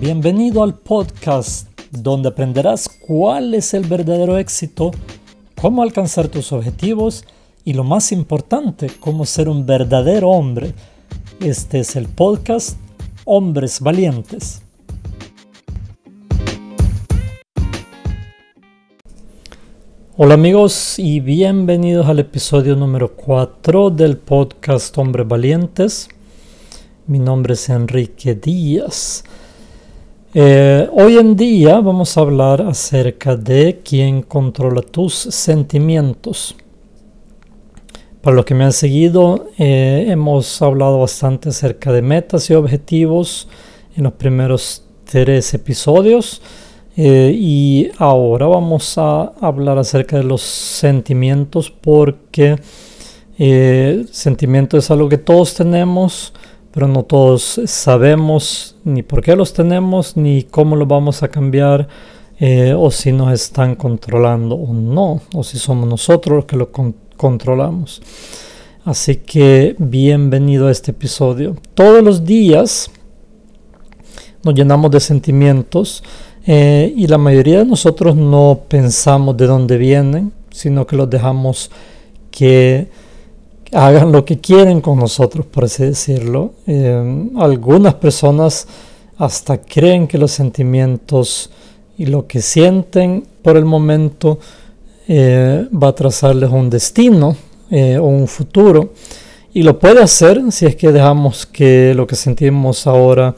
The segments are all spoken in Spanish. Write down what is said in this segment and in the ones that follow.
Bienvenido al podcast donde aprenderás cuál es el verdadero éxito, cómo alcanzar tus objetivos y lo más importante, cómo ser un verdadero hombre. Este es el podcast Hombres Valientes. Hola amigos y bienvenidos al episodio número 4 del podcast Hombres Valientes. Mi nombre es Enrique Díaz. Eh, hoy en día vamos a hablar acerca de quién controla tus sentimientos. Para los que me han seguido, eh, hemos hablado bastante acerca de metas y objetivos en los primeros tres episodios. Eh, y ahora vamos a hablar acerca de los sentimientos porque sentimiento es algo que todos tenemos pero no todos sabemos ni por qué los tenemos, ni cómo los vamos a cambiar, eh, o si nos están controlando o no, o si somos nosotros los que lo controlamos. Así que bienvenido a este episodio. Todos los días nos llenamos de sentimientos eh, y la mayoría de nosotros no pensamos de dónde vienen, sino que los dejamos que hagan lo que quieren con nosotros, por así decirlo. Eh, algunas personas hasta creen que los sentimientos y lo que sienten por el momento eh, va a trazarles un destino eh, o un futuro. Y lo puede hacer si es que dejamos que lo que sentimos ahora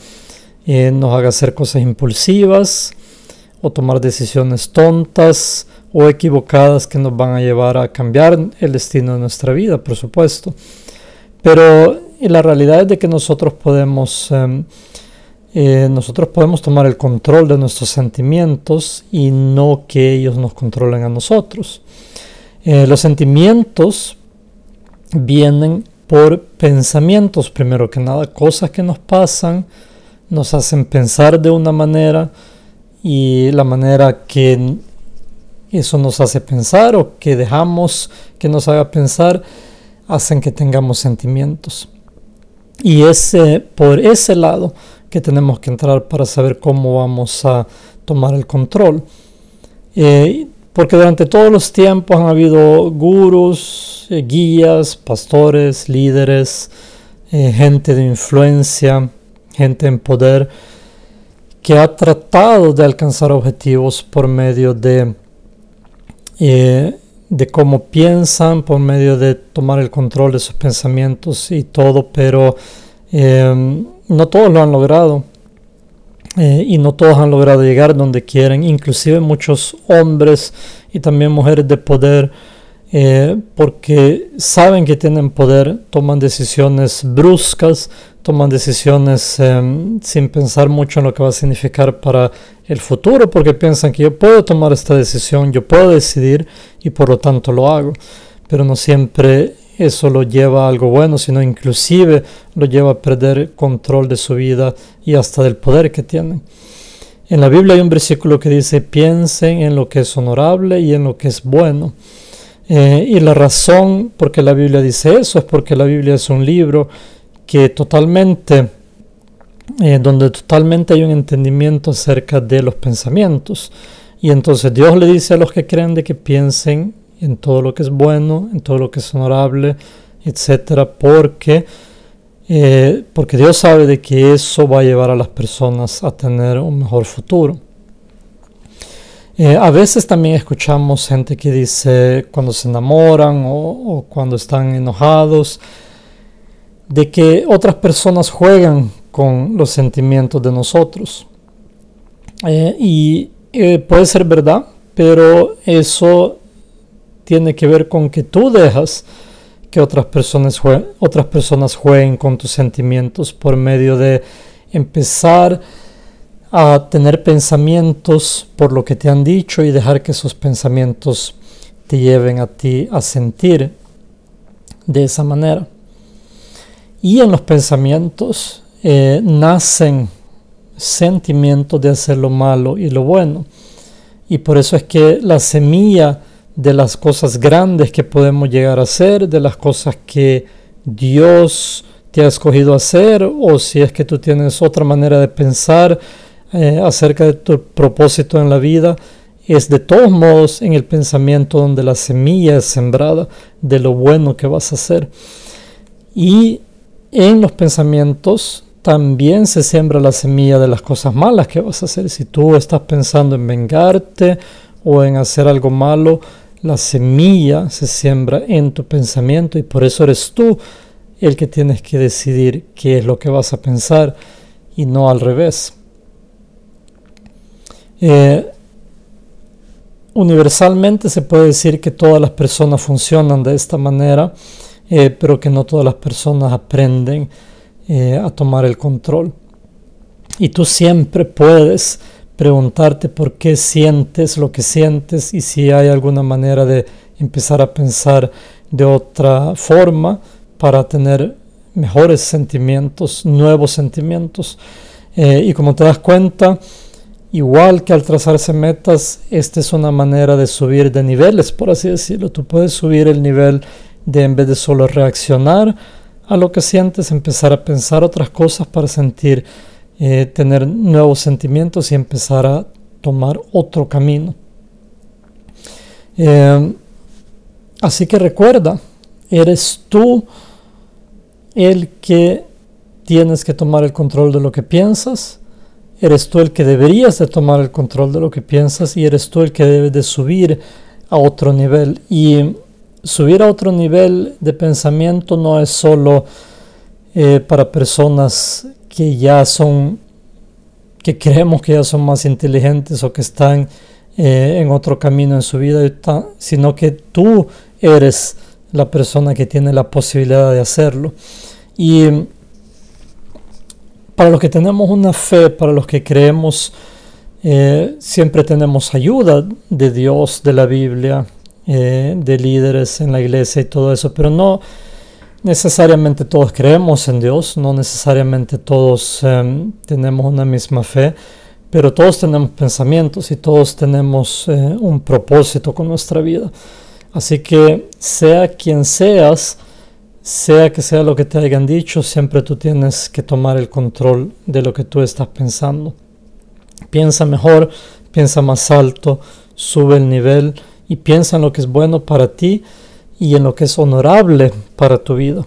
nos haga hacer cosas impulsivas o tomar decisiones tontas o equivocadas que nos van a llevar a cambiar el destino de nuestra vida, por supuesto. Pero la realidad es de que nosotros podemos, em, eh, nosotros podemos tomar el control de nuestros sentimientos y no que ellos nos controlen a nosotros. Eh, los sentimientos vienen por pensamientos, primero que nada, cosas que nos pasan, nos hacen pensar de una manera y la manera que eso nos hace pensar o que dejamos que nos haga pensar hacen que tengamos sentimientos. Y es por ese lado que tenemos que entrar para saber cómo vamos a tomar el control. Eh, porque durante todos los tiempos han habido gurús, eh, guías, pastores, líderes, eh, gente de influencia, gente en poder, que ha tratado de alcanzar objetivos por medio de eh, de cómo piensan por medio de tomar el control de sus pensamientos y todo, pero eh, no todos lo han logrado. Eh, y no todos han logrado llegar donde quieren, inclusive muchos hombres y también mujeres de poder, porque saben que tienen poder, toman decisiones bruscas, toman decisiones em, sin pensar mucho en lo que va a significar para el futuro, porque piensan que yo puedo tomar esta decisión, yo puedo decidir y por lo tanto lo hago. Pero no siempre eso lo lleva a algo bueno, sino inclusive lo lleva a perder control de su vida y hasta del poder que tienen. En la Biblia hay un versículo que dice, piensen en lo que es honorable y en lo que es bueno. Eh, y la razón por qué la Biblia dice eso es porque la Biblia es un libro que totalmente, eh, donde totalmente hay un entendimiento acerca de los pensamientos. Y entonces Dios le dice a los que creen de que piensen en todo lo que es bueno, en todo lo que es honorable, etcétera, porque, eh, porque Dios sabe de que eso va a llevar a las personas a tener un mejor futuro. Eh, a veces también escuchamos gente que dice cuando se enamoran o cuando están enojados, de que otras personas juegan con los sentimientos de nosotros. Eh, y eh, puede ser verdad, pero eso tiene que ver con que tú dejas que otras personas, otras personas jueguen con tus sentimientos por medio de empezar a tener pensamientos por lo que te han dicho y dejar que esos pensamientos te lleven a ti a sentir de esa manera. Y en los pensamientos eh, nacen sentimientos de hacer lo malo y lo bueno. Y por eso es que la semilla de las cosas grandes que podemos llegar a hacer, de las cosas que Dios te ha escogido hacer, o si es que tú tienes otra manera de pensar eh, acerca de tu propósito en la vida es de todos modos en el pensamiento donde la semilla es sembrada de lo bueno que vas a hacer. Y en los pensamientos también se siembra la semilla de las cosas malas que vas a hacer. Si tú estás pensando en vengarte o en hacer algo malo, la semilla se siembra en tu pensamiento y por eso eres tú el que tienes que decidir qué es lo que vas a pensar y no al revés. Eh, universalmente se puede decir que todas las personas funcionan de esta manera, eh, pero que no todas las personas aprenden eh, a tomar el control. Y tú siempre puedes preguntarte por qué sientes lo que sientes y si hay alguna manera de empezar a pensar de otra forma para tener mejores sentimientos, nuevos sentimientos. Eh, y como te das cuenta, igual que al trazarse metas, esta es una manera de subir de niveles, por así decirlo. Tú puedes subir el nivel de en vez de solo reaccionar a lo que sientes, empezar a pensar otras cosas para sentir, eh, tener nuevos sentimientos y empezar a tomar otro camino. Eh, así que recuerda, eres tú el que tienes que tomar el control de lo que piensas, eres tú el que deberías de tomar el control de lo que piensas y eres tú el que debe de subir a otro nivel. Y subir a otro nivel de pensamiento no es solo eh, para personas que ya son, que creemos que ya son más inteligentes o que están eh, en otro camino en su vida, sino que tú eres la persona que tiene la posibilidad de hacerlo. Y para los que tenemos una fe, para los que creemos, eh, siempre tenemos ayuda de Dios, de la Biblia, eh, de líderes en la iglesia y todo eso, pero no necesariamente todos creemos en Dios, no necesariamente todos em, tenemos una misma fe, pero todos tenemos pensamientos y todos tenemos eh, un propósito con nuestra vida. Así que sea quien seas, sea que sea lo que te hayan dicho, siempre tú tienes que tomar el control de lo que tú estás pensando. Piensa mejor, piensa más alto, sube el nivel y piensa en lo que es bueno para ti y en lo que es honorable para tu vida.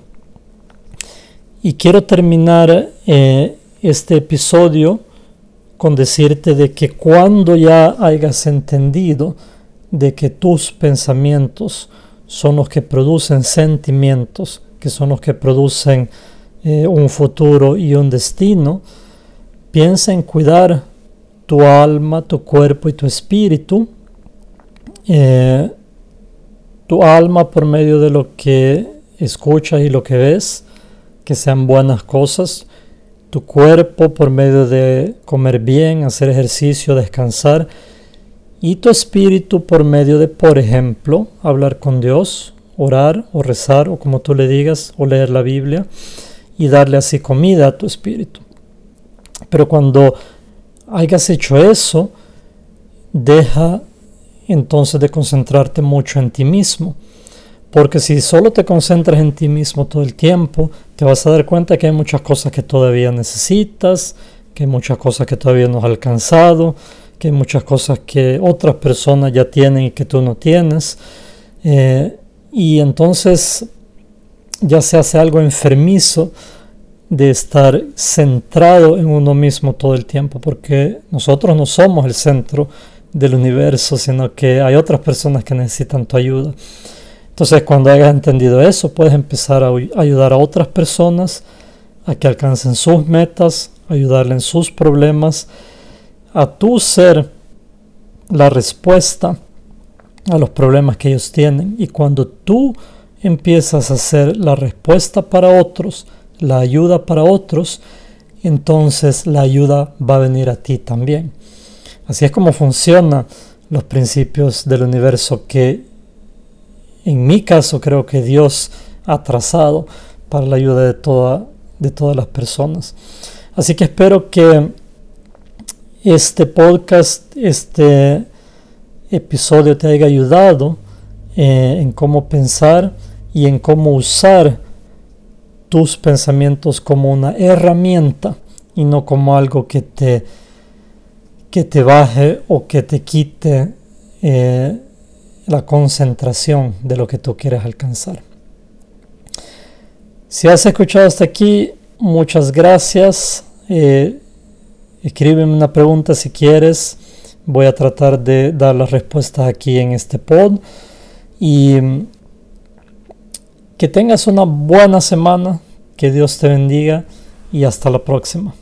Y quiero terminar eh, este episodio con decirte de que cuando ya hayas entendido de que tus pensamientos son los que producen sentimientos, que son los que producen eh, un futuro y un destino, piensa en cuidar tu alma, tu cuerpo y tu espíritu. Eh, tu alma por medio de lo que escuchas y lo que ves, que sean buenas cosas. Tu cuerpo por medio de comer bien, hacer ejercicio, descansar y tu espíritu por medio de, por ejemplo, hablar con Dios, orar o rezar o como tú le digas, o leer la Biblia y darle así comida a tu espíritu. Pero cuando hayas hecho eso, deja entonces de concentrarte mucho en ti mismo. Porque si solo te concentras en ti mismo todo el tiempo, te vas a dar cuenta que hay muchas cosas que todavía necesitas, que hay muchas cosas que todavía no has alcanzado, que hay muchas cosas que otras personas ya tienen y que tú no tienes. Eh, y entonces ya se hace algo enfermizo de estar centrado en uno mismo todo el tiempo, porque nosotros no somos el centro del universo, sino que hay otras personas que necesitan tu ayuda. Entonces, cuando hayas entendido eso, puedes empezar a ayudar a otras personas a que alcancen sus metas, ayudarle en sus problemas a tú ser la respuesta a los problemas que ellos tienen. Y cuando tú empiezas a ser la respuesta para otros, la ayuda para otros, entonces la ayuda va a venir a ti también. Así es como funcionan los principios del universo que en mi caso creo que Dios ha trazado para la ayuda de, toda, de todas las personas. Así que espero que este podcast, este episodio te haya ayudado eh, en cómo pensar y en cómo usar tus pensamientos como una herramienta y no como algo que te que te baje o que te quite eh, la concentración de lo que tú quieres alcanzar. Si has escuchado hasta aquí, muchas gracias. Eh, escríbeme una pregunta si quieres. Voy a tratar de dar las respuestas aquí en este pod. Y mm, que tengas una buena semana. Que Dios te bendiga. Y hasta la próxima.